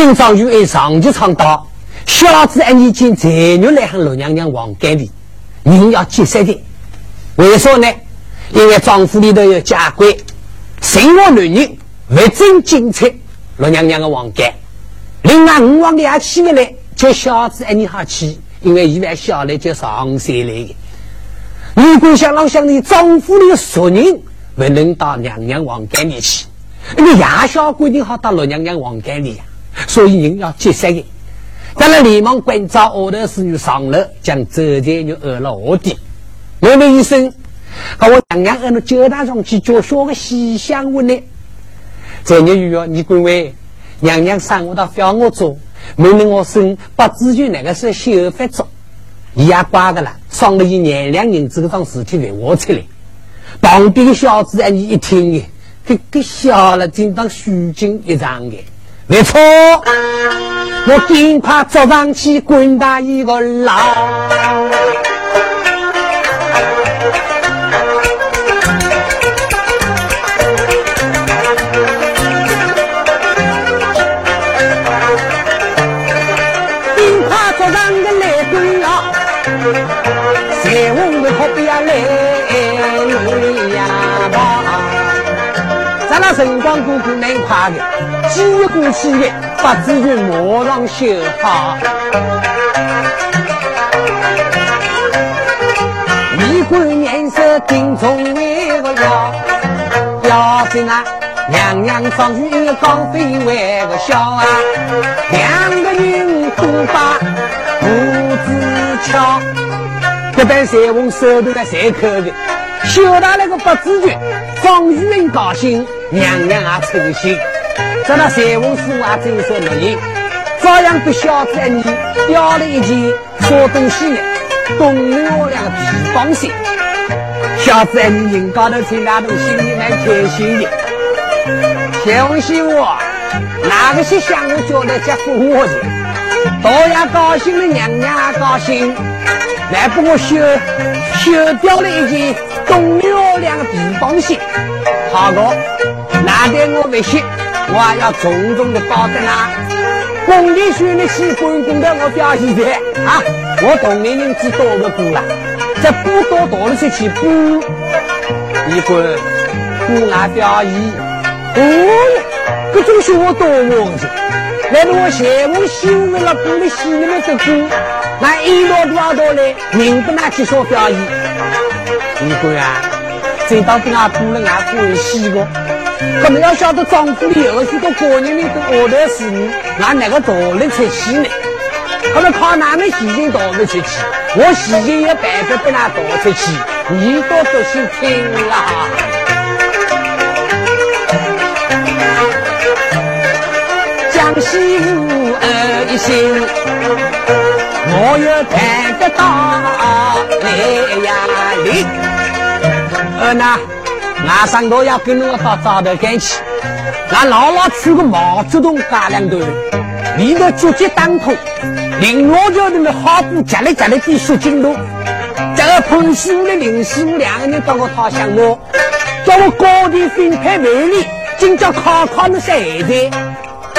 人张玉爱上级唱道：“小子，俺已经才月来喊老娘娘王干的，人要结实的。为啥呢？因为丈夫里头有家规，生我男人不准进出老娘娘的王干。另外，五王俩起来，叫小子哎，你好去，因为一万下来就上山来的。如果想老乡的丈夫的熟人不能到娘娘王干里去，你亚小规定好到老娘娘王干里呀。”所以人要结实的，咱们连忙关照二头侍女上楼，将这件女饿了卧底。问问医生，把我娘娘按到酒台上去叫小个西厢问呢？这女又要你归位，娘娘生我到不要我做，没能我生不知就那个是修法做，伊也挂的了，上了一年两银子个桩事情给我出来。旁边的小子啊，你一听耶，给给笑了，真当虚惊一场的。没错，我尽快坐上去滚大一个牢。尽快坐上个来滚牢，谁问我可不要来辰光过得蛮快的。几过去的，不至于马上修好。一官年色定中为个要，要紧啊！娘娘上去刚飞为个笑啊！两个人都把胡子翘，这般三翁手头在三口的，修到那个不至于，方玉英高兴，娘娘也称心。这那三翁师傅啊，真是乐意，照样给小子你叼了一件啥东西呢？东六两个皮帮鞋，小子你人高头穿那东西，你蛮开心的。三翁师傅，哪个是向我叫来接福我的？大爷高兴了，娘娘也高兴，来帮我修修掉了一件东六两个皮帮鞋。好个，难得我不行。我要重重的保证啊！公里选的起，公公的我表现的啊！我同龄人只多个补了，这补多多了出去补，一个补俺表演。哦哟，这种学我多忘记。来，我嫌我媳妇了，补的戏里面的补，那一多多少多嘞？人不拿去说表演。一个啊，这道给俺补了，俺欢喜个。可能要晓得庄子里有许多过年里的后台事女，拿哪个道理出气呢？可能靠哪们喜庆道理出气？我喜庆也办法不拿道出气，你多仔细听啦。江西五二一心，我要看得到来呀哩，二呐。马上我要跟侬到灶头干去，俺姥姥取个毛竹筒加两头，里头竹节当头，林老桥的好布夹来夹来比水晶多。这个彭师傅的林师傅两个人到我讨项目，叫我高低分配美丽，今朝考考那些孩子，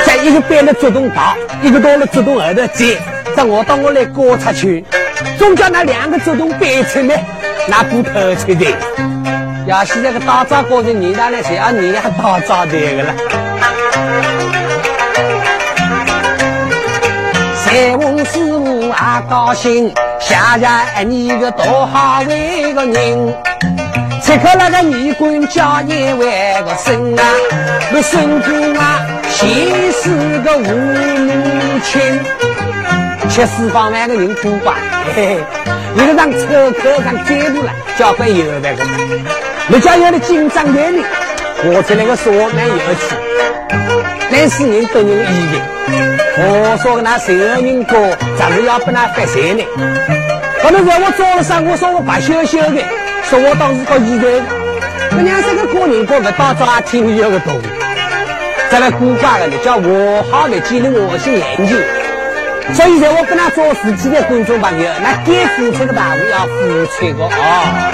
在一个背了竹筒大，一个到了竹筒后头接，这我到我来观察去，总叫那两个竹筒背出来，那不透出的。要是那个打仗过程，你那来谁啊？你还打仗的个了？三翁师傅啊高兴，想想你个多好为个人，此刻那个女官叫你为个生啊，那孙姑啊，先是个五母亲，七四方万个人过关，嘿嘿，一个让车客上接路了，交关油那个。你家有的紧张眼里，我这那个说蛮有趣，但是人都有意见。我说那谁人哥，咱是要不那发财呢？可能在我早上，我说我白羞羞的，说我当时搞意外。我娘这个过年过不到早听有个懂，在那古怪的，叫我好的记录我些研究。所以在我跟他做事情的观众朋友，那该付出的大务要付出的啊。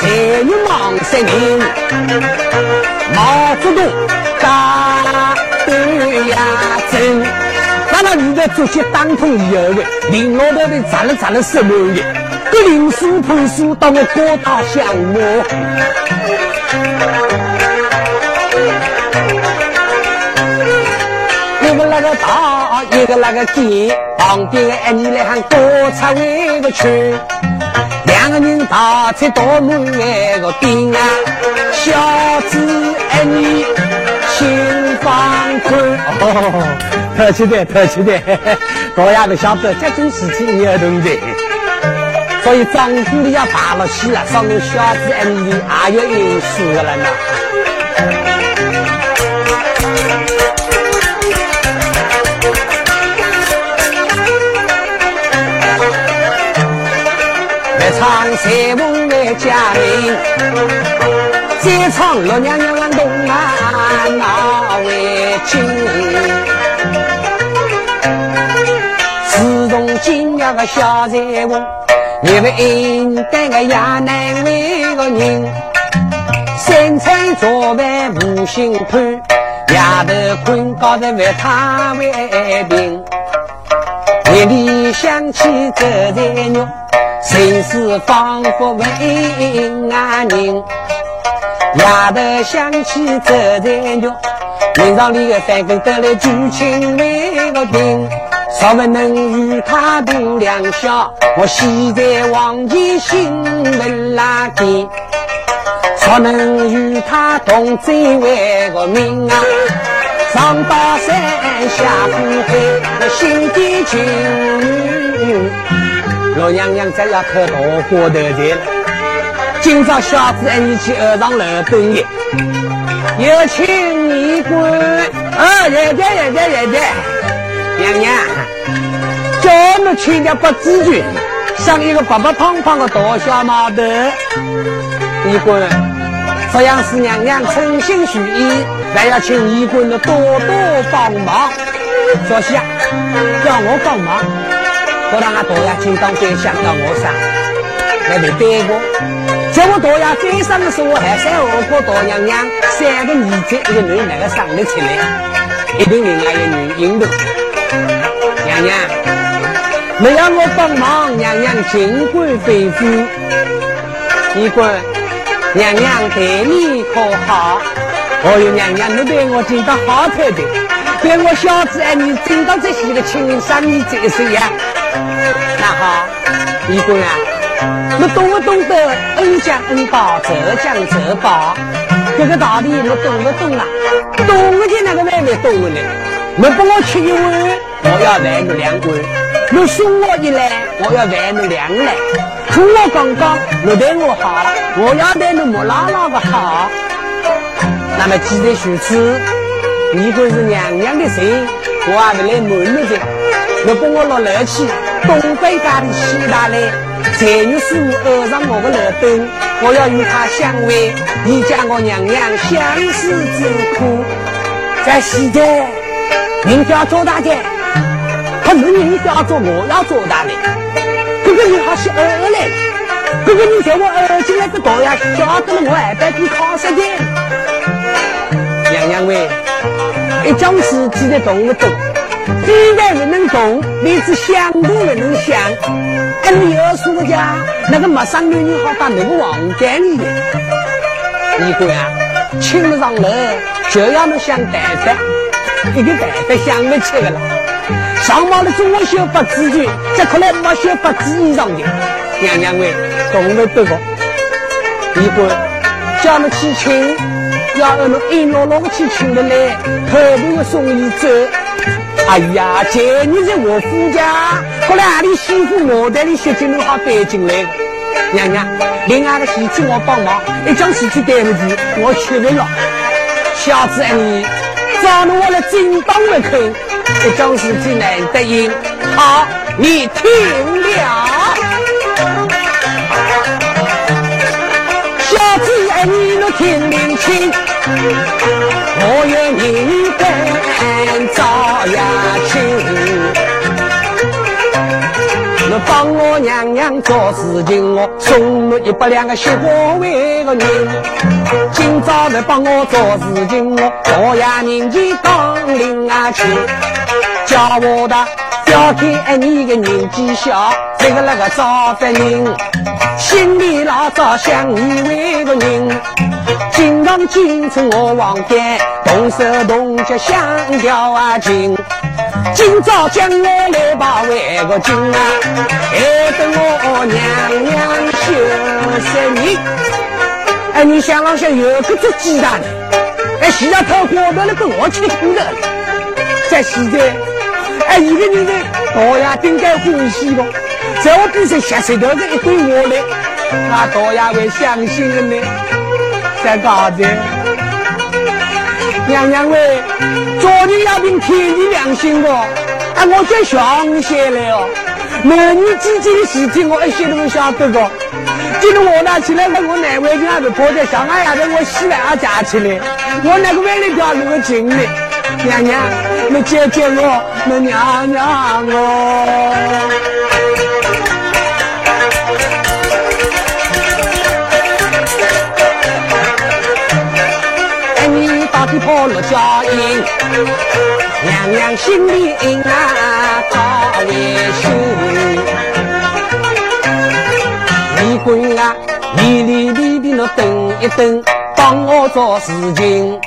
才女忙三年，毛泽东大对呀真，那么你的主席当统一二位，领老头的砸了砸了什么的，各领书判书到我高大项目。一个那个大，一个那个低，旁边的你来喊多差一个去。两个人打在多门那个顶啊，小子爱你心放宽。哦，客气的，客气的，大家都晓得这种事情要懂得。所以丈夫你要大了气了，上面小子爱你还要因素了呢。唱三凤来家名，再唱六娘娘东安那位亲。自从今日个小财翁，你们应该个也难为个人。三餐做饭无心看，夜头困觉着为他为病。夜里想起这财肉。心事仿佛为安宁，夜头想起这残局，脸上里的三更得来举情为个定，稍不能与他度良宵，我现在往前心门拉紧，稍能与他同醉为个命啊，上刀山下苦海，我心底情。老娘娘再要开大花头去了，今朝小子俺你去二上楼等你，有请你官。啊，爷爷爷爷爷爷，娘娘，叫我们请点八字军，像一个白白胖胖的大小毛头。衣官，这样是娘娘诚心许意，还要请衣官的多多帮忙。坐下，叫我帮忙。我让俺大爷今当官想到我上，来没对过。在我大爷在生的时候，还生二哥大娘娘三个儿子一个女那个生得出来，一定另外一女引头。娘娘，你要我帮忙，娘娘尽管吩咐。你管，娘娘待你可好？哦哟，娘娘，你对我真的好特别，对我小子爱你，真的这是个亲生你这谁呀？那好，义官啊，你懂不懂得恩将恩报，仇将仇报？这个道理你懂不懂啊？懂的那个妹妹懂了呢。你帮我吃一碗，我要还你两碗；你送我一来，我要还你两来。从我刚刚你对我好，我要对你木拉拉的好。那么既然如此，你官是娘娘的心，我还不来瞒你的。你帮我落楼去，东北家的西大来，才女师傅二上我个楼灯，我要与他相会，你家我娘娘相思之苦。在西街，您要做大姐，可能您要做我要做大的，哥哥你好是二嘞，哥哥你叫我二进来个大呀，晓得了我还得比考试的。娘娘喂，一桩事记得懂不懂？既然不能动，连只想都不能想。俺们有说个家那个陌生女人好把那个王干里。你官啊，请不上楼就要么想办法，一个办法想不起来了。上毛的中午修八字诀，这可能没修八字以上的。娘娘喂，懂不懂个？你官叫你去请，要俺们一落落去请的来，偷偷的送你走。哎呀，姐，你在我夫家，过来阿里媳妇我带的血金都好带进来。娘娘，另外的事情我帮忙，一桩事情对不起，我确认了。小子，你找了我来正当的口，一桩事情难得应。好，你听了。小子，你若听明清，我愿你跟。早呀帮我娘娘做事情，我送了一百两个雪花为个人。今朝来帮我做事情，我大爷年纪当领啊去，叫我的小看你个年纪小，这个那个招的人，心里老早想你为个人。今朝进出我望见，动手动脚想调啊情。今朝将我来把为个金啊，还等我娘娘休息你。哎，你想啷想有个只鸡蛋？哎，现在他活到了跟我吃苦的，在现在，哎，一个人的大爷应该欢喜不？在我边上下水道的一堆我来，那大爷会相信的呢？在干子？娘娘喂，做人要凭天地良心哦！啊，我最相信了哦。男女之间的事情，我一些都不晓得个。今天我拿起来，我我奶奶家的婆家小俺丫头，我洗碗啊夹起来，我那个碗里掉那个井里。娘娘，你姐姐我，你娘娘我。娘娘心里啊高为心。李官啊，你里里的那等一等，帮我做事情。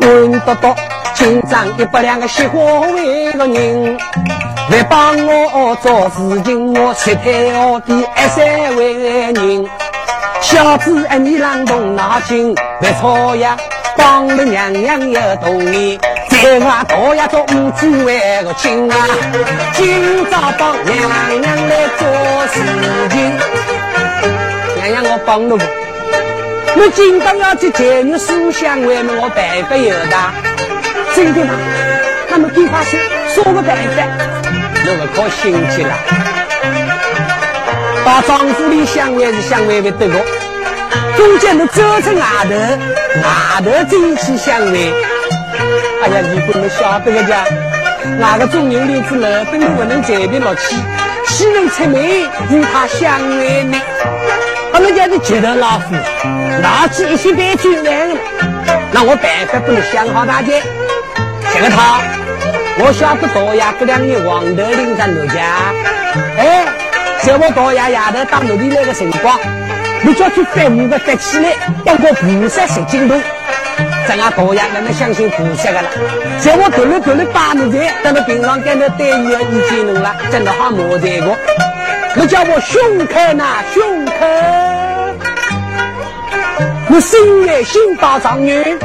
问得到，今朝一百两个雪花为个人，来帮我做事情，我七太后的二三位人。小子，哎，你啷动脑筋，别错呀。帮了娘娘有多年，在我大爷做五子为个亲啊，今朝帮娘娘来做事情。娘娘我帮了不？我今朝要去见你书香为么我办法有的？真的吗？那么赶快说，说个办法，我不可心急了。到丈夫里相会是相会不得个。中间的走出外头，外头在一起相会。哎呀，你不能晓得个家，哪个中人里子老本都不能随便落去，岂能出门与他相会呢？他们家的接头老虎，拿起一些白酒来了，那我办法不能想好大姐。这个他，我晓得大爷这两年黄头领上奴家，哎，在我大爷丫头当奴隶那个辰光。你叫去翻五个翻起来，当个菩萨十斤重。咱俺大爷哪能相信菩萨的啦？在我头里头里把奴才，等到平常干的待遇要意见侬了，真的好磨这个。你叫我胸口呐，胸口。你心爱心大状元，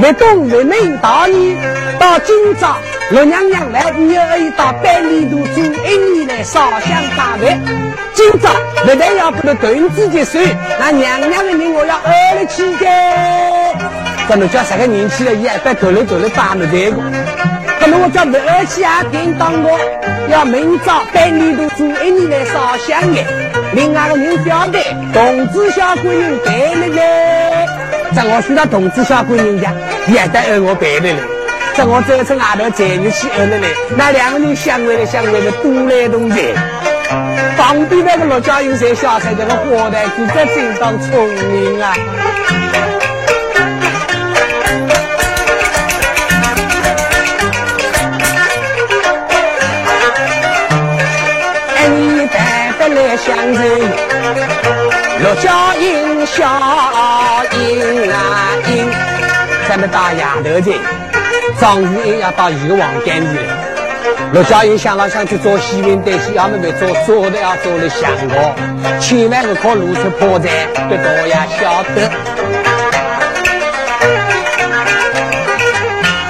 没懂没明道理，到今朝老娘娘来，你要到百里渡做一年来烧香拜佛。今朝不但要给他顿子结束，那娘娘的人我要二了起的。这侬叫啥个年纪了？也在头里头里打了这个。可能我叫不二起啊，叮当我要明早百里渡做一年来烧香的。另外个人晓得，同志小闺女背了嘞。在我去到同志小闺女家，也得二我背了嘞。在我走出外头，站着去二了嘞。那两个人相会了，相会了，多来同在。旁边那个陆家英才晓得这个花旦子这真当聪明啊！相认，陆家英小英啊英，咱们大丫头子，张玉英要到一个王干里来。陆家英想了想去做西门代戏，要么没做，做的要做了香锅，千万不可露出破绽，给大爷晓得。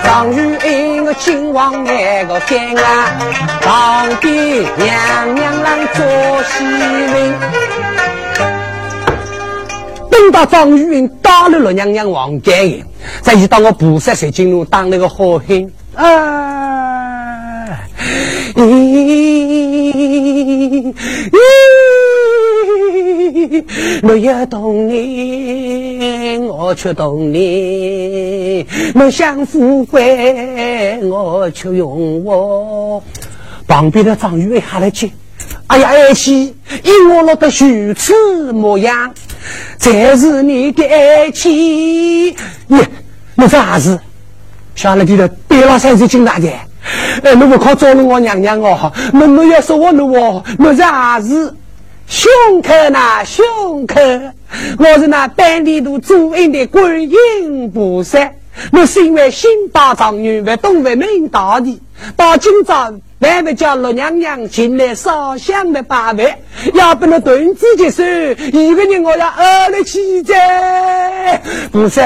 张玉亲王那个干啊，旁边娘娘让做西门。等到张玉英打了陆娘娘王干，再一到我菩萨水金路当那个好汉啊。咦咦，我要懂你，我却懂你；我想富贵，我却用我。旁边的张玉喊了句：“哎呀，爱妻，因我落得如此模样，这是你的爱妻。你，你啥子？下来记得别了三岁金大姐。哎，你不靠找了我娘娘哦？那你要说我了哦？你啥子？胸口呐，胸口，我是那半里路主恩的观音菩萨。我身为新八状元，不懂为明大的，到今朝还不叫六娘娘进来烧香的八位，要不能断子绝孙，一个人我要饿了起在。菩萨，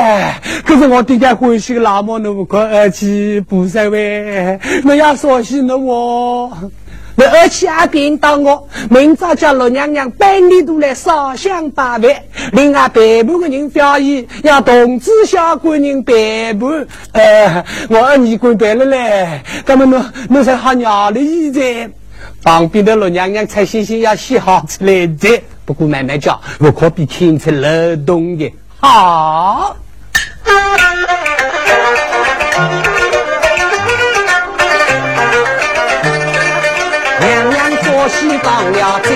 可是我爹爹欢喜老母那么快而去，菩萨喂，我要说起了我。而且阿便到我，明早叫老娘娘半里都来烧香拜拜。另外北部的人表演，要同知小官人陪伴。呃，我二女官陪了嘞，那么侬侬才好鸟了一在。旁边的老娘娘才星星要洗好出来的，不过慢慢叫，我可比听出漏洞的好。了贼，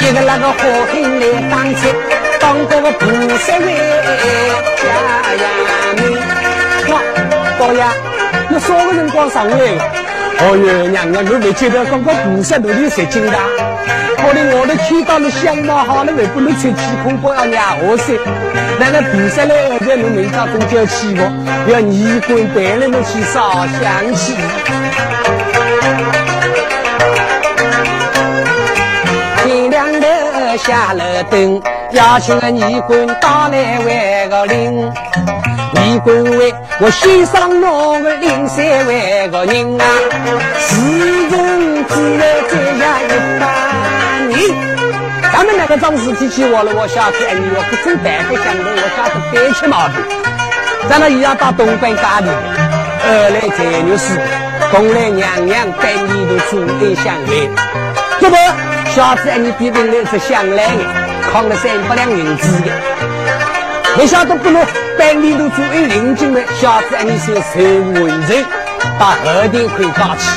一个那个火兵来当差，当个个菩萨为家呀妹。哇，老爷，你啥个辰光上来？哦哟，娘娘，你没觉得刚刚菩萨都里十斤的？我的我的天，到了相貌好了，为不能穿天空包要娘我噻？难道。菩萨来后边，你明朝中叫起我，要衣冠带来我去烧香去？下了灯，邀请个尼姑打来为个领。尼姑为我欣赏那个灵山为个人啊，世人只要这样一般人。咱们那个张事体去我了，我晓得哎，你要不准办法想的，我晓得别起毛病。咱那也要到东北家里，二来才女士，东来娘娘百年都主恩相会，这不？小子，你必定来是想来的，扛了三百两银子的。没晓得不能百里路主人领进来，小子，你是受文人，到后庭会搞起。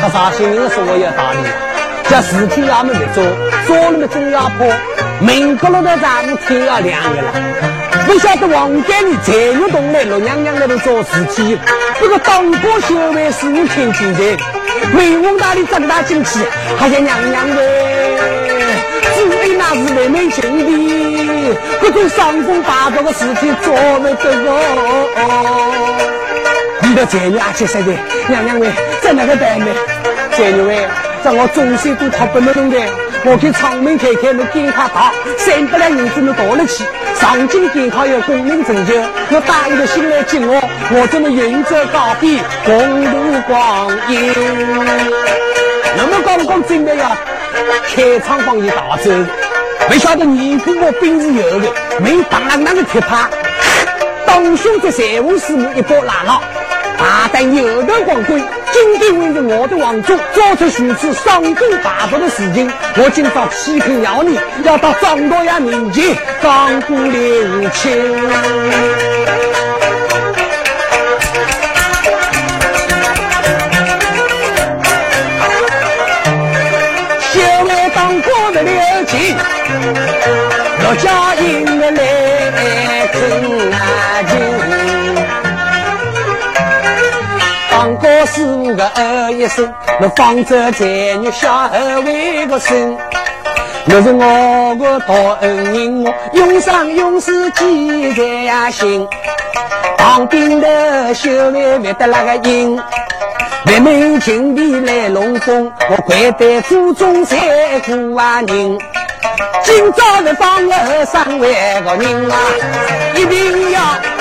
他啥心人说我有道理，叫事情要么不做，做了么总要破。明哥了的上午天要亮的了，不晓得王家里才有动来，罗娘娘那边做事情，这个当官小为是你听进去。梅翁大里长大进去，还像娘娘的，只为那是妹妹情的，各种伤风八毒的事情做不得哦。你的才女阿七岁的娘娘喂，在哪个办呢？才女喂，在我终身都讨不能的，我给窗门开开，你给他打，三百两银子你夺了去。上京赶考有功名成就，我答应的心来敬我，我怎么远走高飞，共度光阴？那么刚刚准备要开仓帮你打走，没晓得你姑我兵是有的，没当啷啷的铁耙，当兄在财务师母一波拉牢。大胆有德光辉，今天为着我的王族做出如此伤风败俗的事情，我今朝批评要你，要到张大爷面前讲过留情。小妹当官的留情，陆家当哥师傅个二一声，那方舟才女小二为个生，那是我个大恩人，我永生永世记在呀心。旁边的小妹妹得那个音，妹妹请你来龙凤，我跪在祖宗三姑啊人。今朝的帮我三位个人啊，一定要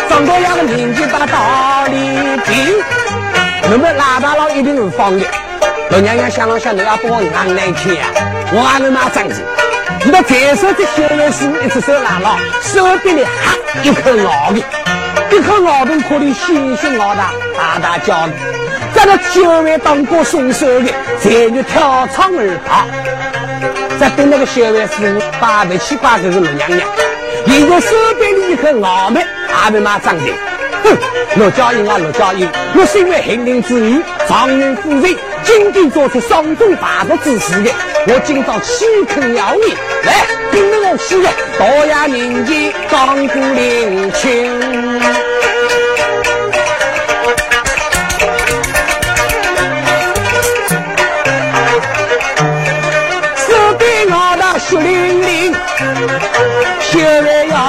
张多样的年纪把道理听。那么喇叭佬一定是放的，老娘娘想了想，你要帮我按来听啊，我还能拿张子。你到再说这小老师一只手拿牢，手边里哈一口咬的，一口咬动可能鲜血咬大，大大叫的。在那九位当过送手的，才女跳窗而逃。在等那个小位师傅把不起挂这个老娘娘，因为手边里一口咬的，还没拿张的。哼，陆家英啊，陆家英，我身为行令之女，常人夫人，今天做出伤风败俗之事的，我今朝岂肯饶你？来，跟着我去，大衙民间张古领情。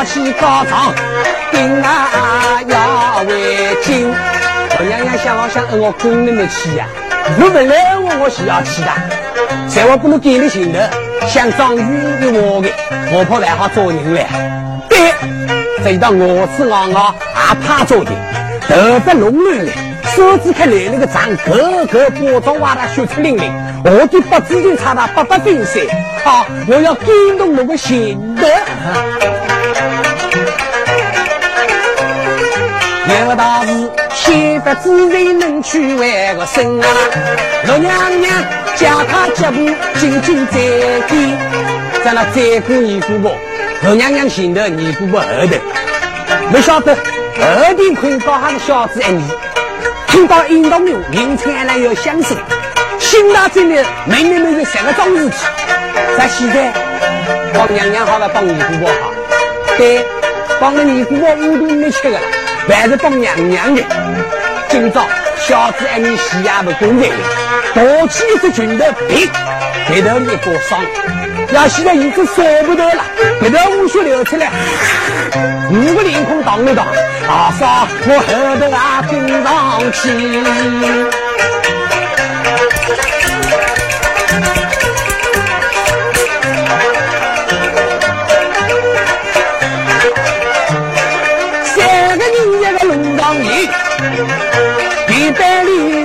去告状，定啊要为亲。我娘娘想，我想，我公人的气呀。我不来我我是要去的，在我不能给你行的，像张玉的我的，我怕还好做人嘞。对，这一道我是昂昂，也怕做的，头发弄乱的，手指看来那个长，个个波状挖的血出淋淋，我的八字就差那八八分三，好，我要感动我的心的。有道是。先发之人能去万个生啊！陆娘娘叫他脚步紧紧在跟，在那再过尼姑婆，陆娘娘前头，尼姑婆后头。不晓得后头看到他的小子一年，听到引动哟，明天来要相送，心大真的妹妹们是什么桩事体？在现在帮娘娘好了，帮尼姑婆好，对，帮了尼姑婆五顿没吃的了。还是帮娘娘的。今朝小子爱你西亚的公仔，夺起一只拳头劈，给头一把伤。要现在已经舍不得了，鼻头污血流出来，五个脸孔挡一挡，阿嫂我后头啊跟上去。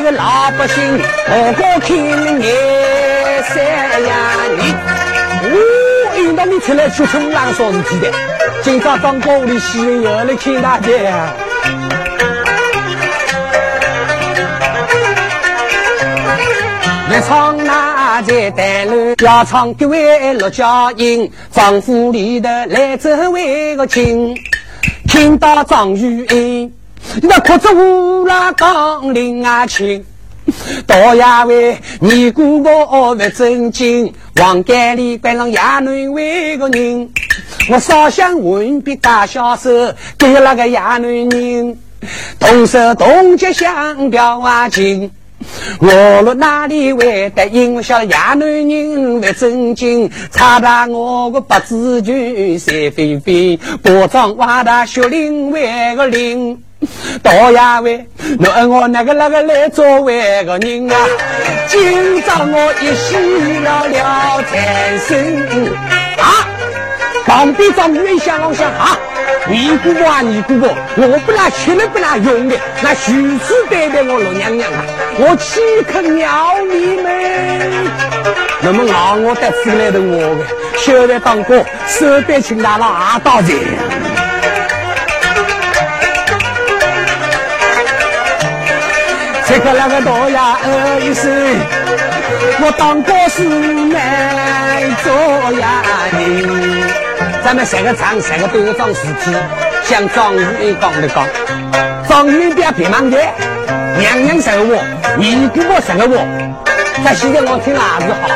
老百姓我个听眼三呀你，出来去冲浪啥事体的？今朝当高里戏院又来看大姐。一唱那在带路，要唱各位陆家英，丈夫里的来这位个亲，听到张玉英。那可子乌拉岗林啊亲，大衙为尼姑婆不正经，王家里关上衙内为个人，我烧香问别大小手，给那个衙内人，动手动脚想表啊情。我落哪里会得因为晓得衙内人不正经，查到我个八字拳三飞飞，包装挖大血淋为个灵。大衙位，侬我那个那个来作为个人啊？今朝我一洗了了财神啊！旁边张玉想了想啊，你姑婆啊你姑婆，我不拿吃了不拿用的，那徐次对待我老娘娘啊，我岂肯要你们？那么熬我得出来的我的，小的当哥，手边请大了阿大姐。这个那个大呀二一声，我当过是难做呀人。咱们三个唱三个都有桩事体，像张玉英讲的讲，张玉英不要别忙的，娘娘生我，你姑婆生我，在现在我听哪是好？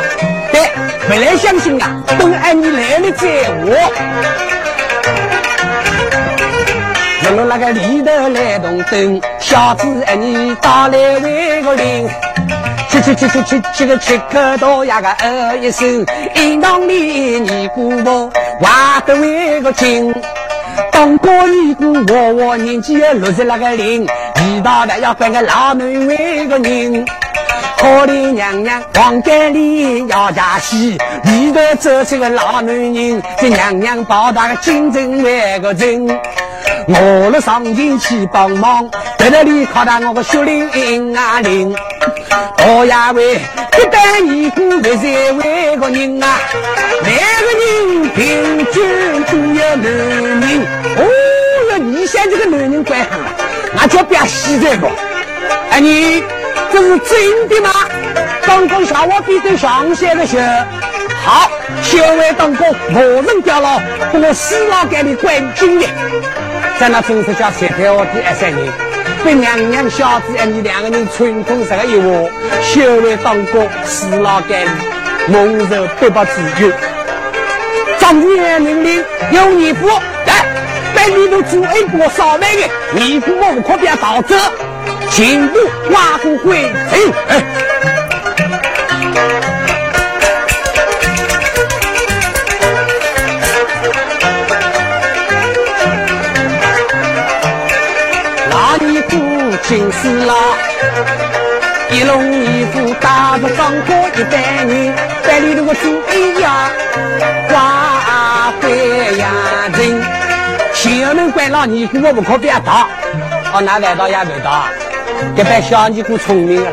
对，不来相信啊，等按你来了再我。我那个里头来动灯，小子哎你打来为个零，吃吃吃吃吃吃个吃口多呀个哦一声，一当里尼姑婆挖得为个精，当过尼姑我我年纪也六十那个零，一到的要管个老女为个人，可怜娘娘王家里要嫁戏，里头走出个老女人，这娘娘抱大个金针为个人。我了上前去帮忙，在那里靠到我个血淋啊淋。大衙位一旦尼姑不在为个人啊，每个人平均都有男人。哦哟，你想这个男人怪狠，那就不要洗这个。哎，你这是真的吗？刚刚下我比对上线的时，好，小外当哥马上掉了，我死老给你关紧的。在那真是叫三条我的二三年，被娘娘小子哎，你两个人春风十个一窝，修为当国，死老干蒙受必不自由。状元命令有义父来，在里头做一锅烧麦的，义父我不可别逃走，全部挖骨回城。哎。心思啦，一龙一虎打着张过一百人，百里头个猪一呀，花飞呀人，小人怪老尼姑我不可别打，哦那外道也没打，这班小尼姑聪明了，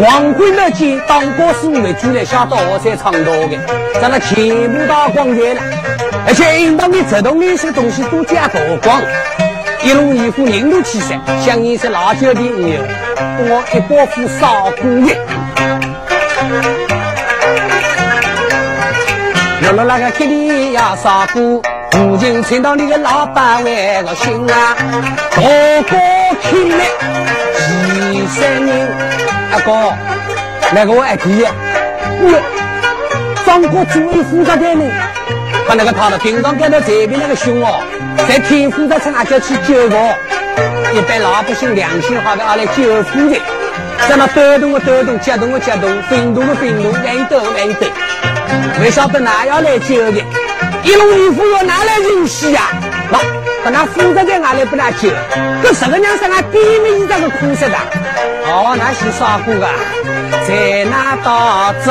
王贵那见当过是为主来下到我才唱道的，咱那全部打光全了，而且应当的这东那些东西都加多光。一路一虎，人如其色，像你是辣椒的牛，我一包副烧锅的。落了那个给你呀烧锅，附近村到你个老板为个心啊，大哥听来几十年，阿哥，那个我爱听，哟，张哥主意负责点呢，他那个他的平常跟到这边那个凶哦。在天府在城啊，叫去救我。一般老百姓良心好的，阿来救富的，在那抖动个抖动，激动个激动，愤怒个愤怒，爱抖爱抖。没晓得哪要来救的，一龙一虎要拿来人死呀？那把那负责在哪里不拿救？这十个娘生啊，低迷一张个苦涩的。哦，那是啥苦啊？在那大招。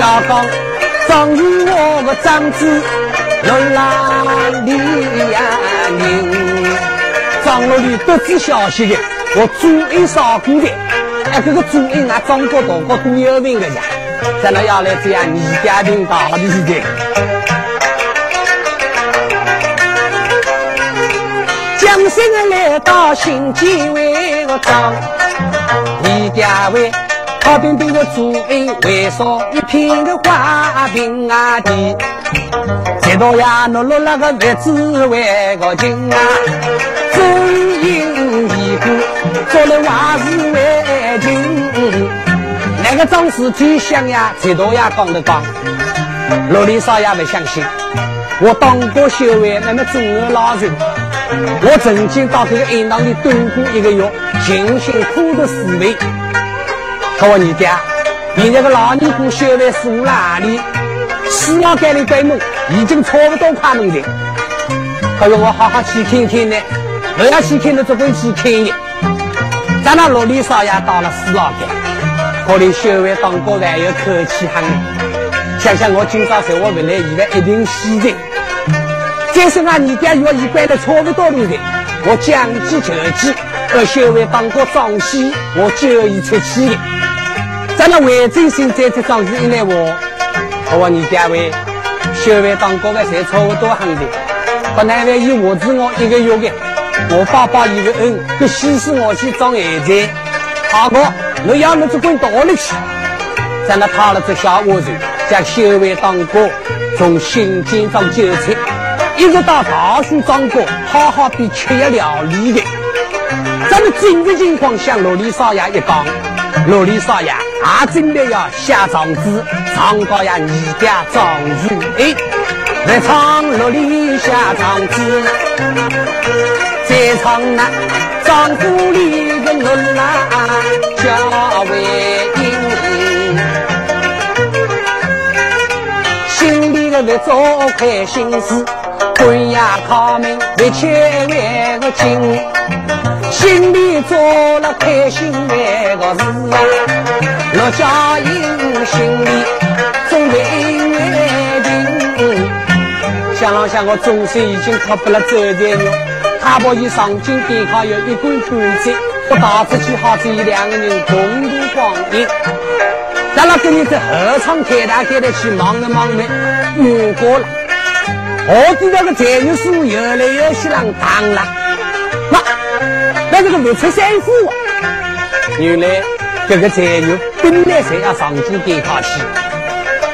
要讲张玉我个长子罗拉里呀人，张罗里得知消息的，我主意上过的，哎，这个主意啊，张国大哥都有名的呀，在那要来这样一家庭大的，江山来到新街为个张。李家伟，好端端的主意，为啥一片的花瓶啊。地？这道呀，落落那个日子为个情啊，真因一个做了坏事为情。那个张氏最想呀，这道呀讲的讲，罗丽莎也不相信。我当过修为，那么中二老人，我曾经到这个阴堂里蹲过一个月。辛辛苦的思维，他说你家，你那个老尼姑修为是哪里？死老街的鬼门已经差不多快门了。可是我好好去看看呢，我要去看的这会去听的。咱那罗里少爷到了死老街，可能修为当过还有口气很。想想我今朝在我回来以为一定死的。再说俺你家要一关的差不多了的，我将计就计。而修为当过张喜，我就一出气。咱们魏真心在这张子一来我，我你两位，修为当过的才差不多很的。不难为以我是我一个月的，我爸爸一个恩，就喜死我去装儿子。阿哥，我要么只管到里去。咱那他了这小窝子，将修为当过，从新建庄韭菜，一直到大树长过，好好比吃一料理的。咱们紧急情况向罗丽少爷一讲，罗丽少爷也准备要下状子，唱到呀你家张玉哎，来唱罗丽写状子，在唱那张府里的罗拉叫为英，心里的在做块心事，官呀考门为千万个金。心里做了开心那个事啊，陆家英心里总为为情。想了想，我终身已经脱不了走在了，他把一上京赶考有一贯半折，我打出去好这两个人共度光阴。咱俩跟你在合唱开大开的去忙了忙了，越过了，我知道个财运数越来越些浪荡了。那那这个六出三虎，原来这个财牛本来是要上去给他去。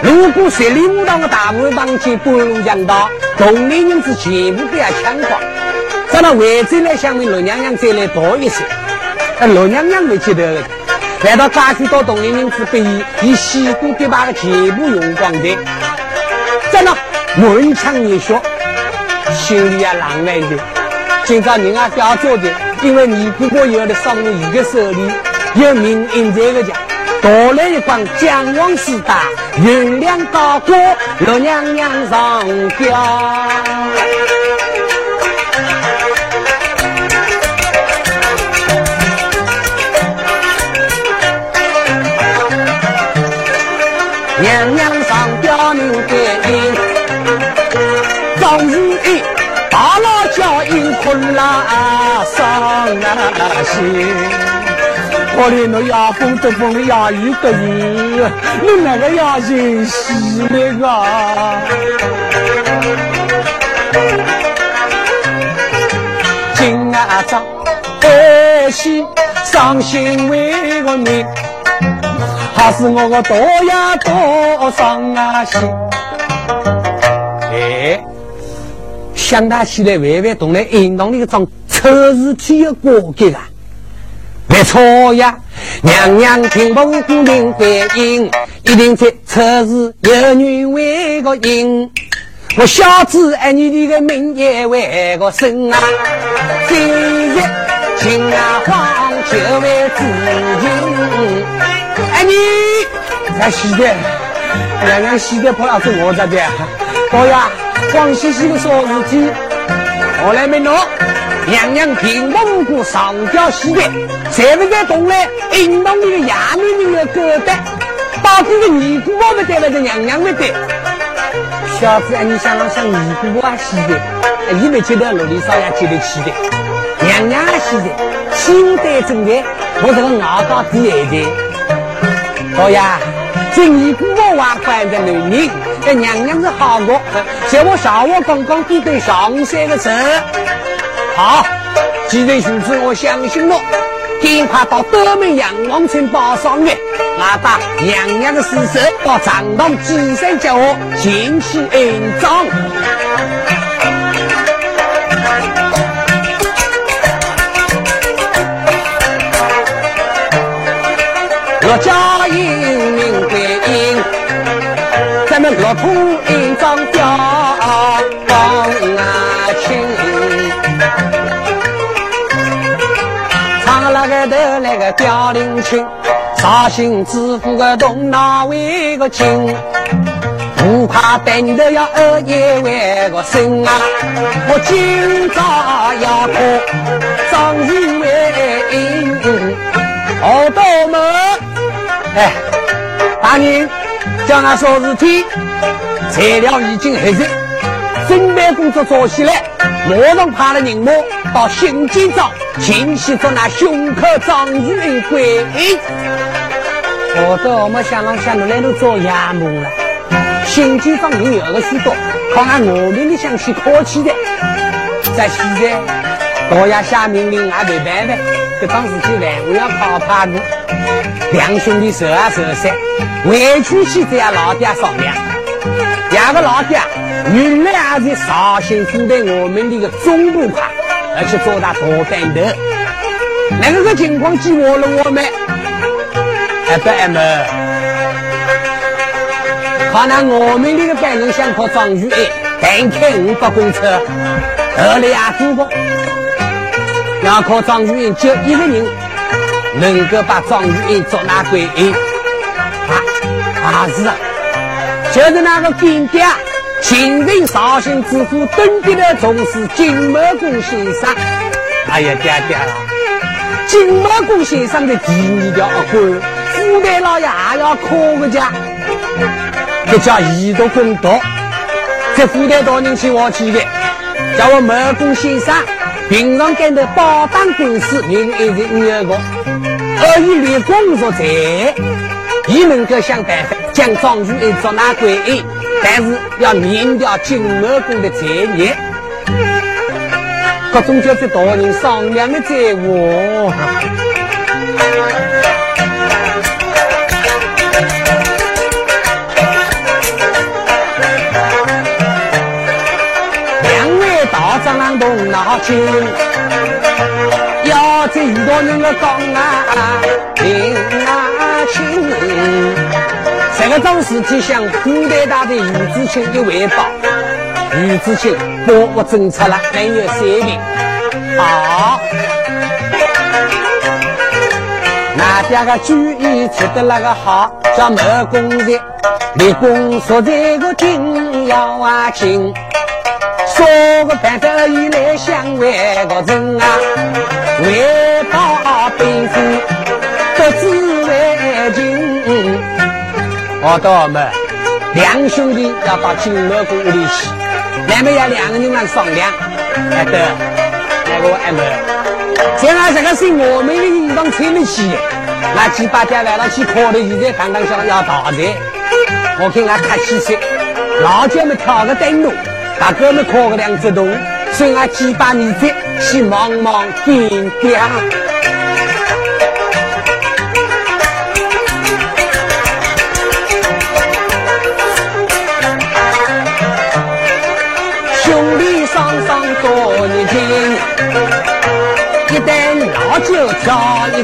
如果十里武当的大门当去半路强盗，同龄人子全部给他抢光。咱那外州来想问罗娘娘再来多一些，那罗娘娘没记得，难道抓去到同龄人子被以西湖给把个全部用光的？咱那满腔热血，心里也浪漫的。今朝人啊不要做的，因为你不过有的送一个手里有名印在个家。多来一帮将王四大，原谅高歌，罗娘娘上吊。娘娘上吊命该应，张如意大老叫应困啦上心。可怜那牙缝都缝牙一个人，你那个牙真细那个。金阿张爱惜伤心为个你，还是我个多呀多伤啊心。哎，想他起来，万万动来，应当那个桩丑事体要过给啊。没错呀，娘娘听不顾明反应，一定在测试有女为个因。我小子爱你的个命也为个生啊，今日情啊慌就为自尽。爱你在西的，娘娘西的跑要是我这的，老呀，黄兮兮的说事情，我来没弄。娘娘平白无故上吊死的，谁不在动来？应当那个衙门里面疙瘩，把这个尼姑婆不带了，这娘娘不带。小子，你想想，尼姑婆死的，你没接到罗里少爷接得起的？娘娘死的，心带正的，我这个牙膏第二的。老爷，这尼姑婆还管着男人，这娘娘是好个，在我上午刚刚准备上山的时候。好，既然如此，我相信了。赶快到德门阳王村报上月，我把娘娘的尸首到长堂祭山脚下前去安葬。我家英名归英，咱们乐土安葬掉。得来个凋零青，绍兴知府个动脑为个精，不怕等得要二爷为个生啊！我今朝要破张玉为好多门，哎，大人叫俺说事体，材料已经核实，准备工作做起来，马上派了人马到新建庄。清洗着那胸口长玉的鬼，我都我们想啷想着来都做衙门了。新街坊人有个许多，靠俺我们的乡亲客气的。在现在，大爷下命令俺没办法，这桩事情万我要靠怕路，两兄弟手啊手散，回去去这样老爹商量。两个老爹原来也是绍兴府的我们的个中部派。而且做大大板凳，那个个情况激活了我们。还不哎么，看那我们那个班人想靠张玉哎，单开五百公车，得了呀，主播，要靠张玉英就一个人。能够把张玉英做那鬼？啊啊是啊，就是那个金爹。新任绍兴知府登基的总是金毛公先生。哎呀，爹爹了！金毛公先生的第二条官，副代老爷还要考个家，这叫以毒公道。这副代大人请我去的，叫我毛公先生平常干的包当官司，名一直五二个，而以立功作才，也能够想办法将庄主一捉拿归案。但是要免掉金毛公的罪孽，各种叫做大人商量的债务。两位大长老动脑筋，要这一个人的讲啊，听啊清。这个种事体向古代大的余志清的汇报，余志清把握政策了，没有水平。好，那家个主意出的那个好，叫毛公子，立功说这个紧要啊紧。说个办法以来想为个人啊，为报背负我到我们两兄弟要到金门宫里去，那么要两个人来商量。哎对，那个俺们，现在这个是我们的地方吹得起，那几百天来了去考虑，现在刚刚想要大财，我看俺客气些，老姐们挑个灯笼。大哥们考个两只洞，算俺几百年子去忙忙点点。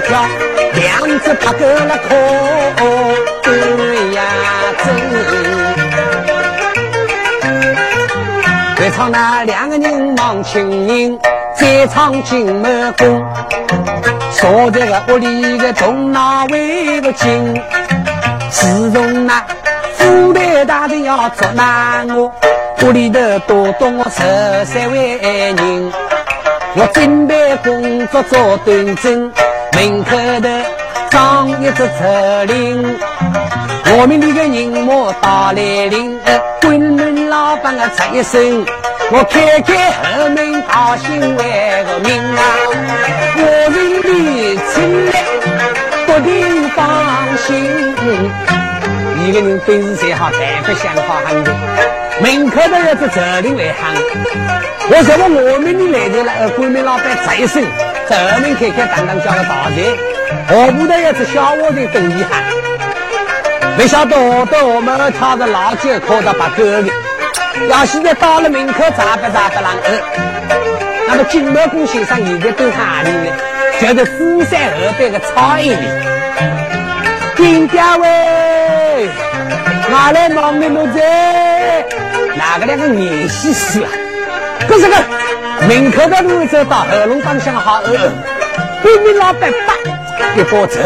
跳，两只八哥那可对呀真。再唱那两个人忙情人，再唱金门宫，坐在个屋里的东那位个金，自从那富代大人要捉拿我，屋里头多多我十三位人，我准备工作做端正，门口头装一只车铃。我们那个人马大来临，关门老板啊出一声，我开开后门大兴为个命啊，我人的进来不定放心。一个人本事再好，办法想法很多。门口的那只车铃为喊，我什么我们的来的了，关门老板出一声，在后门开开当当叫个大财，后部的一只小伙子等你喊。没晓得到我们他的老酒喝到把狗的，要现在到了门口咋不咋不啷个？那么金毛公先生现在都哪里呢？就在富山河边的苍蝇里。金家喂，我来忙你们在哪个两个联系死了？可是个门口的路走到喉咙方向好饿，对面老板叭一包车，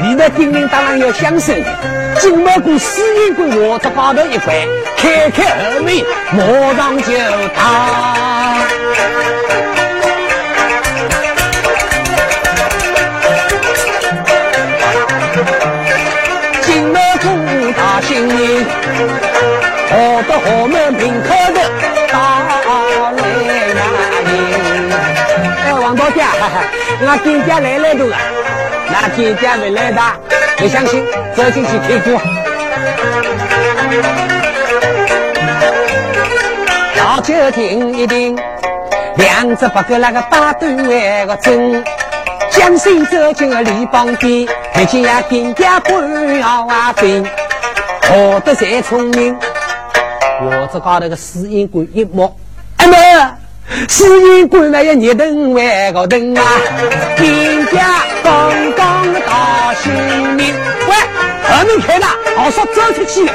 里头叮叮当当要响声。金毛姑私营官我这高头一关，开开后面，马上就到。好的好门门口的打来呀迎。哎，王大姐，我今天来来多了，那今天没来的。不相信，走进去听歌。老酒听一听，两只八个那个打断那个针，将心走进了篱笆边，看见呀丁家官要啊兵，好得才聪明。我这高头个司营官一摸，哎么，司营官那要热灯万个灯啊，丁家刚刚的大新。后门开了，我说走出去。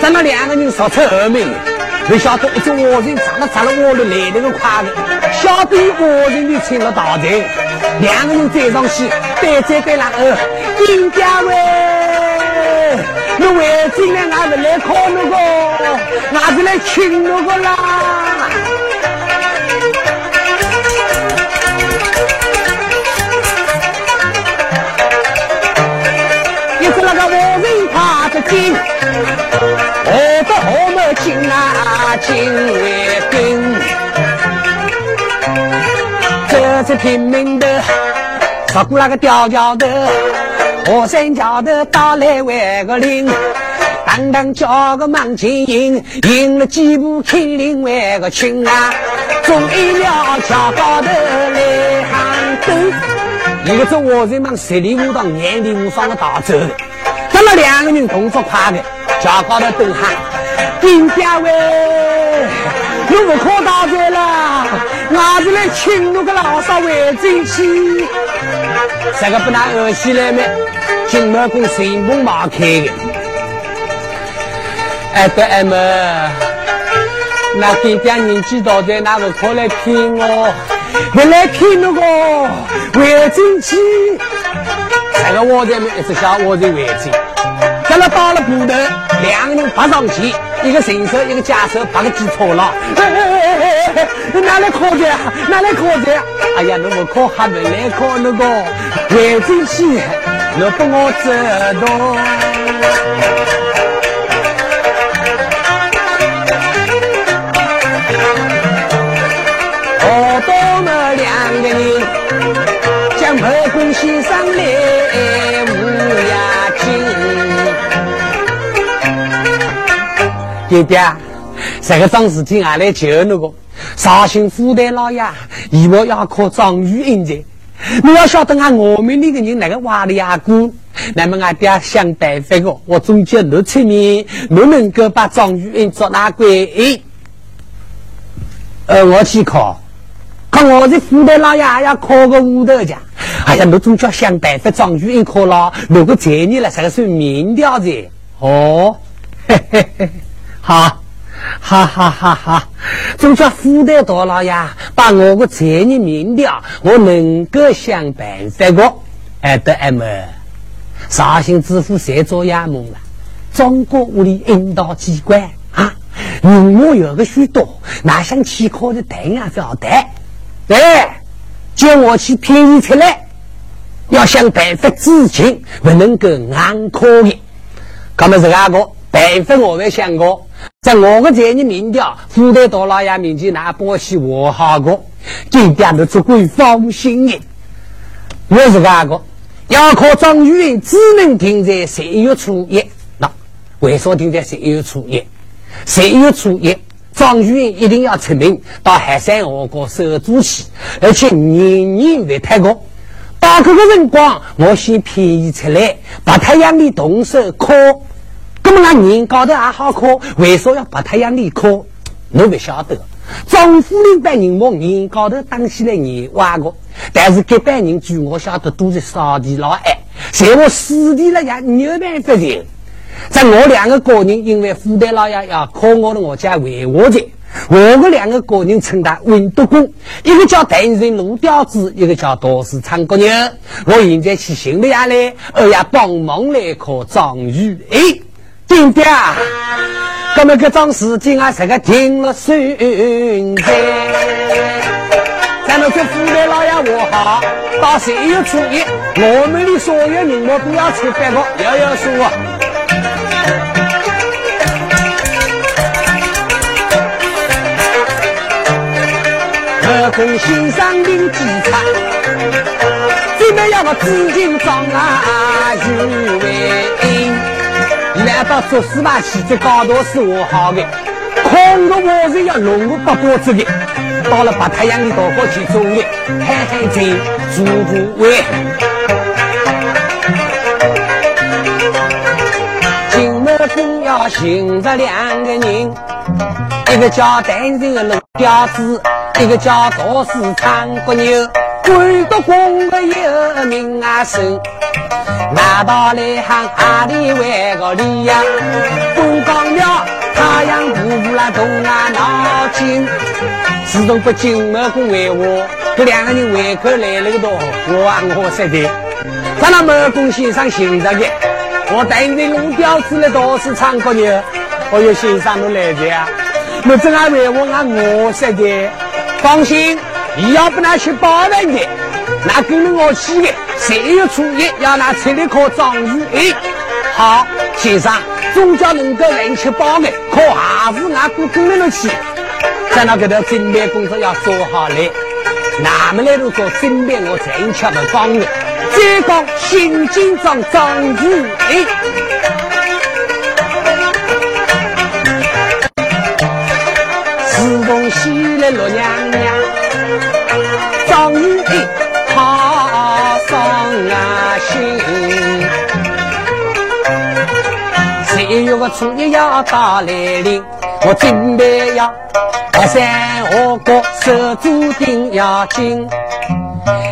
咱们两个人说出后门，没晓得一只活人长得长了我的来那个快。的，晓得活人的请了大财，两个人追上去，对在对了呃，金家喂，你为进来俺是来考那个，俺是来请那个啦。金，我的好么金啊金为根，这次拼命的，超过那个吊桥的，火山桥的打来万个零，当当叫个忙前赢，赢了几步肯定万个亲啊，终于了桥高头来杭州。一个做我这忙十里武当年里无双的大走的，等了两个人动作快的，脚高头都喊：“丁家伟，你不可打嘴了，俺是来请那个老少为正气。”这个不拿恶心来买？金毛公神风马开的，哎对哎么？那丁家年纪大的，那不可来骗我？不来骗那个为正气？这个我在没一直想我在为正。到了到了铺头，两个人爬上去，一个神手，一个假手，把个鸡错了。哎哎哎哎哎！哪来考的？哪来考的？哎呀，那么考还没来考那个为正气，你不我知道。爹爹，这个桩事情俺来求那个绍兴府代老爷，以后要靠张玉英才。你要晓得俺我们那个人那个挖的牙姑，那么俺爹想办法个，我总结六出面，我能够把状元做那鬼？呃，我去考。看我这府代老爷还要考个五头奖，哎呀，我总叫想办法张玉英考了，如果才你了，这个是民调子哦，嘿嘿嘿，好，哈哈哈哈，总叫府代大老爷把我个才艺民调，我能够想办法个，哎得哎么，绍兴知府谁做衙门了？中国屋里引导机关啊，人我有个许多，哪想去考的等啊晓得。哎，叫我去便宜出来，要想办法资金不能够硬可的。那么是哪个办法？我没想过，在我的这里民调，富代大老爷面前拿把戏我好过，今天的做鬼放心的。我是哪个？要考状元只能停在十一月初一。那为啥停在十一月初一？十一月初一。状元一定要出名，到海山河国守住去，而且年年不太高。到这个辰光，我先便宜出来，把太阳的动手考。那么俺年高头还好考，为啥要把太阳里考？我不晓得。张府里班人往年高头当起来年挖个，但是这班人据我晓得都是扫地老爱，在我死地了也没有办法的。在我两个个人，因为富代老爷要考我的，我家为我的，我个两个个人称他文德公，一个叫谭人路吊子，一个叫道士唱歌牛。我现在去寻了下来，二爷帮忙来考状元。哎，丁爹，那么这桩事情啊，这个听了顺在。咱们这副代老爷我好，到十一月初一，我们的所有人我都要吃饭个，要要说。二公先生领几场，怎么要个紫金装啊，有为难道做事吧？起在高头是我好的，空个我是要龙个八宝子的，到了白太阳的大火去做的，嗨嗨在主不为。要寻着两个人，一个叫单人的老吊子，一个叫道士唱歌牛。鬼都公的有名啊声，难道来喊阿里为个里呀？东江庙太阳不不啦动啊脑筋，自从不金门公为我，这两个人胃口来了个多，我啊我说的，咱那门公先生寻着的。我带你弄吊子的道士唱歌呢，我有先生都来的呀。我正还为我俺我说的，放心，你要不拿去包人的，那跟着我去的，十一月初一要拿出来考状元。哎，好，先生，总叫能够人去包的，可还是俺不跟着去。在那个头准备工作要做好嘞，那么来都做准备，我正巧的帮的。再讲新京庄张玉英，自从西来陆娘娘，个初一要到来临，我准备要河山河过守住定要紧。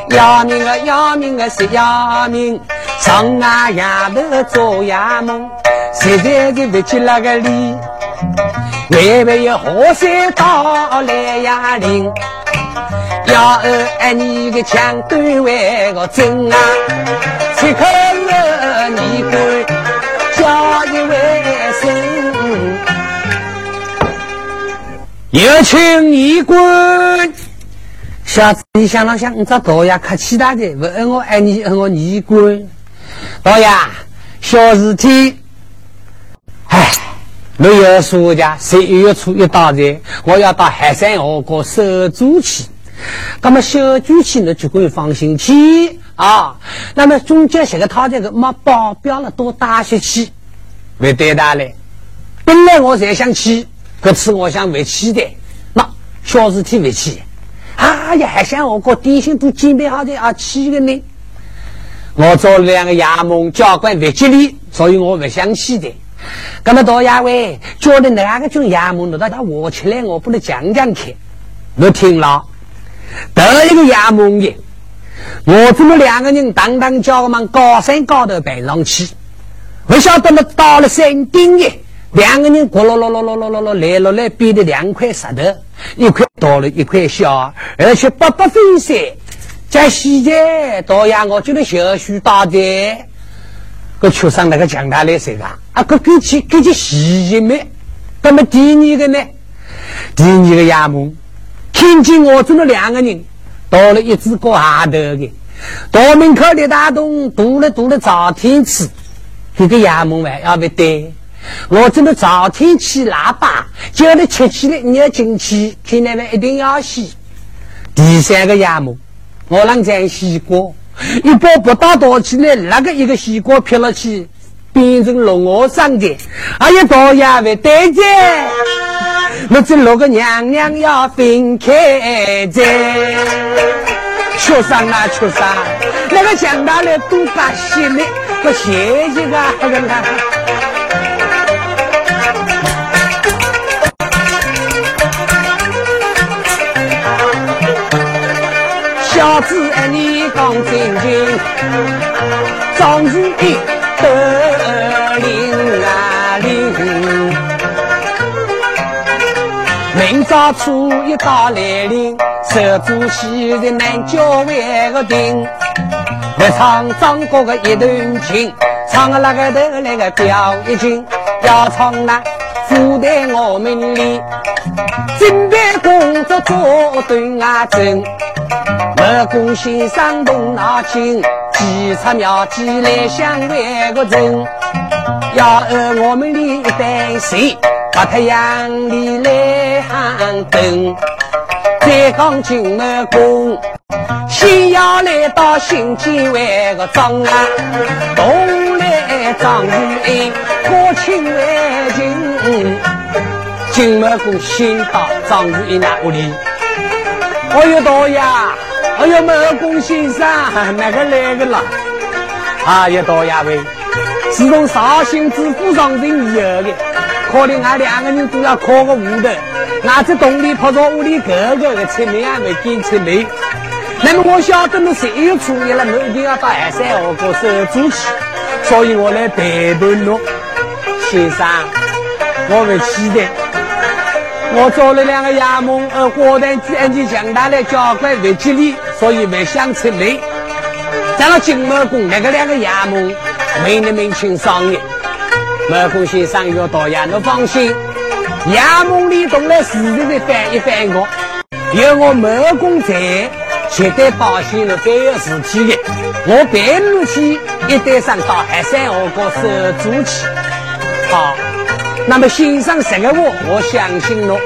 要命啊要命啊是要命，上啊丫头做衙门，实在是不起那个理。为为有河山到来呀临，要二你个枪杆为个真啊，此刻你官叫一位，有请你官。小子，你想了想？你找导演客气大的，问我爱你，问我你官。导演，小事体，唉。六月十五日，十一月初一到的，我要到海山河过守住去。那么小主去呢，就可以放心去啊。那么中间写个他这个没保镖了，多大些去，为对大嘞。本来我才想去，这次我想回去的。那小事体回去。哎呀，海山河过底薪都准备好的啊，去的呢。我做两个衙门教官为吉利，所以我不想去的。那么多衙位，叫的哪个种衙门，到他我起来，我不能讲讲去。我听了，第一个衙门的，我这么两个人当当叫我们高山高头爬上去，不晓得么到了山顶的，两个人咕噜噜噜噜噜噜噜来了来，变的两块石头，一块大了一块小，而且不不分散。在西街，大衙我就能小许大的。个出上那个强大来谁个？啊，个给起给起细节没？那么第二个呢？第二个衙门，听见我这么两个人，到了一只过下头的，到门口的大洞，堵了堵了朝天气，这个衙门外要不对？我这么朝天起喇叭叫你吃起来，你要进去，看那边一定要洗。第三个衙门，我让摘西瓜。一包不大多起来，那个一个西瓜撇了去，变成龙鹅上的，哎呀，大爷为对着，我这六个娘娘要分开在，出上啊出上，那个强大的都把心里不谢谢个，看看。小子，你讲正经，张如意得令啊令，明朝初一到来临，守住昔日南郊为个定，来唱张国的一段情，唱个那个头来个表一情，要唱那富在我们里，准备工作做对啊正。二公先生动脑筋，计策妙计来想为个人。要二我们里一担水，把太阳里来喊灯。再讲金门宫，先要来到新建为个庄啊，东来张玉英，过亲为亲。金门宫先到张玉英那屋里，我有道呀。哎呀，二公先生，哪个来个了？啊，一道衙位，自从绍兴知府上任以后的，可能俺两个人都要靠个屋头，俺这洞里跑到屋里哥哥的出门还没见出门。那么我晓得你十一月初一了，你一定要到二三河过守住去，所以我来陪伴侬，先生，我会期待。我做了两个衙门，呃，花坛举安全强大的交管为吉利，所以没想出来。咱了金毛公那个两个衙门，没那么清商业。毛公先生要到呀，你放心，衙门里动来事情的翻一翻我，有我毛公在，绝对保险了别有事体的。我白日去一带上到海山河国守住去，好。那么先生这个话，我相信侬，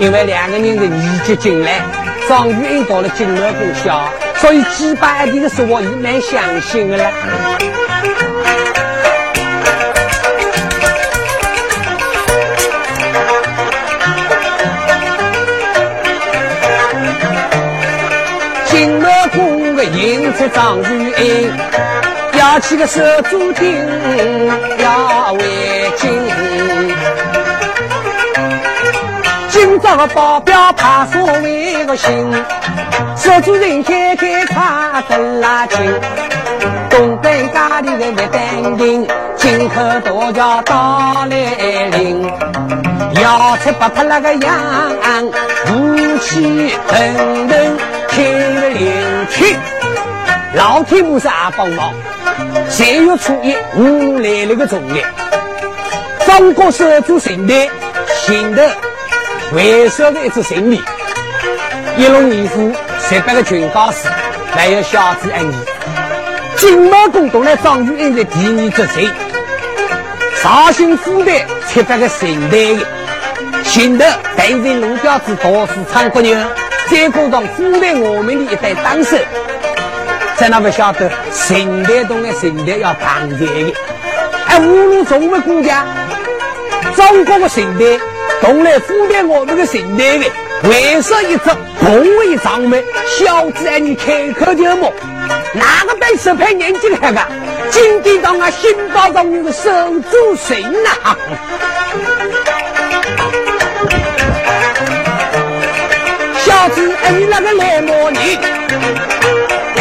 因为两个人的年纪近来，终于到了金门公小，所以几百的说话也蛮相信的了。金门公的迎出张玉英。要起个手足定，要为敬。今朝个保镖怕所个心，手足人开开差得拉近。东北家里的不淡定，进口大桥到来临。要出不怕那个样，武器等等听领去。老天菩萨帮忙，三月初一我来了个重日，中国手足神队行的为首的一支胜利，一龙一虎十八个军高士，还有小子二女，金毛公都来张玉英的第二之谁？绍兴虎队七八个神队的，行的担任龙标子大市场国牛，再加上虎队我们的一代当手。在那不晓得，神代中的神代要团结的。哎，无论中国国家，中国的神代，同来呼代我们的神代的，为啥一只同为长门，小子让你开口就骂，哪个对手派年纪大个？今天当俺新高中人的手足神呐！小子，哎，你那个来骂你？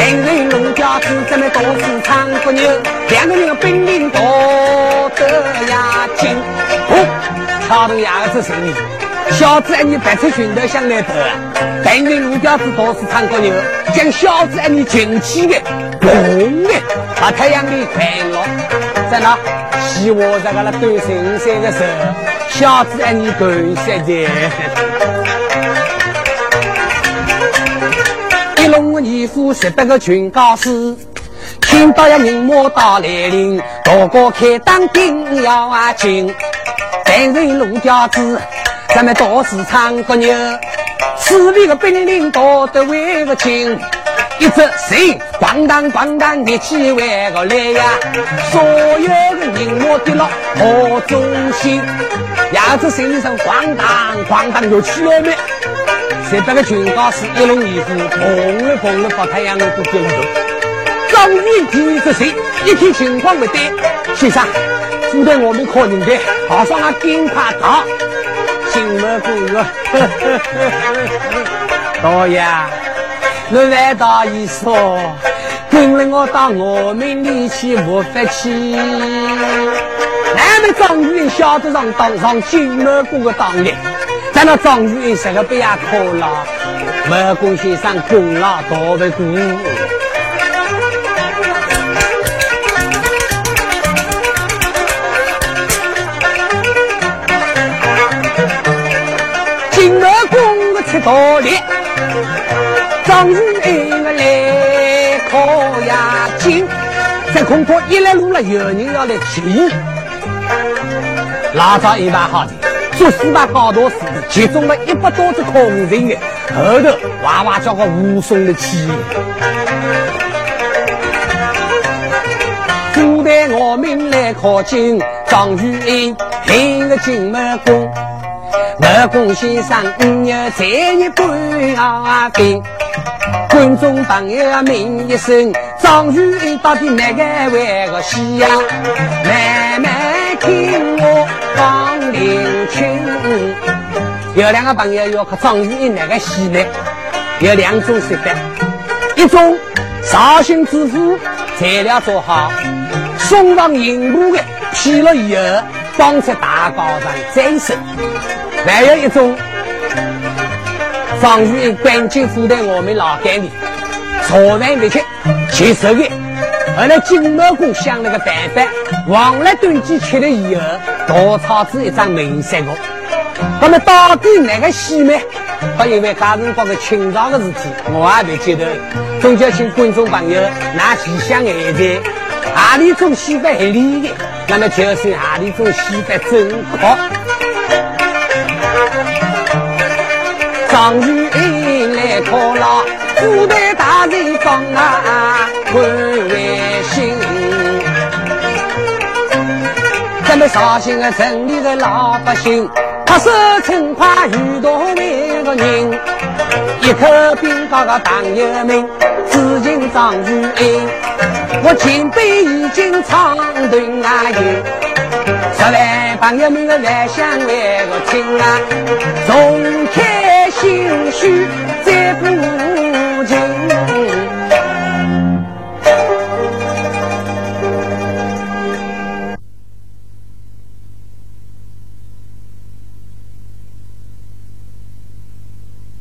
人人农家子咱们都是唱国牛，两个人本领多得呀精。哦，挑头牙子生意，小子你白出拳头想来头啊？人人农家子都是唱国牛，将小子你进去的，红的，把太阳里快乐，在那希望在个那对神仙的时候，小子你感谢的。龙义虎十八个群高士，听到呀人马到来临，大哥开当定要啊紧。单人龙家子，咱们到市场个牛，此地个本领多得为个精。一只神咣当咣当的起万个来呀，所有的人马跌落河中心，鸭子身上咣当咣当就起来了。十八个军高士一龙一虎，砰了砰了把太阳都点着。张玉第一只谁？一听情况不对，先生，负责我们可人的，好上啊，赶快逃！金门公哥，导演，你难道一说，跟了我到我们里去不发气？俺们张玉晓得上当上金门公的当的。咱那张玉英是个不要可了，毛公先生功劳多不过。金毛公我吃大力，张玉英我来可呀紧，这恐怕一来路了有人要来提，老早一般好的。做四大高头事，集中了一百多只空人的，后头哇哇叫个无声的气。古代我们来靠近张玉英，听个金门公，毛公先生五月在一半啊兵，观众朋友问一声，张玉英到底哪个为个西呀？慢慢听我讲灵。有两个朋友要和张玉英那个戏呢，有两种说法，一种绍兴知府材料做好，送上银幕的批了以后，放在大高上展示；还有一种，张玉英赶紧附在我们老干里，坐饭不吃，接受的。后来金毛公想了个办法，忘了炖鸡吃了以后，大草子一张明色的。那么到底哪个戏呢？他因为家人讲个清朝的事体，我也没记得。总叫请观众朋友拿起想眼在，哪里种戏法合理的，那么就是哪里种戏法正确。张玉英来考了，古代大人讲啊，绍兴的城里的老百姓，他是称快如同每个人，一口禀告个朋友们，知金张如英，我前辈已经唱断啊哟，十万朋友们的来相会个亲啊，重开心绪再不。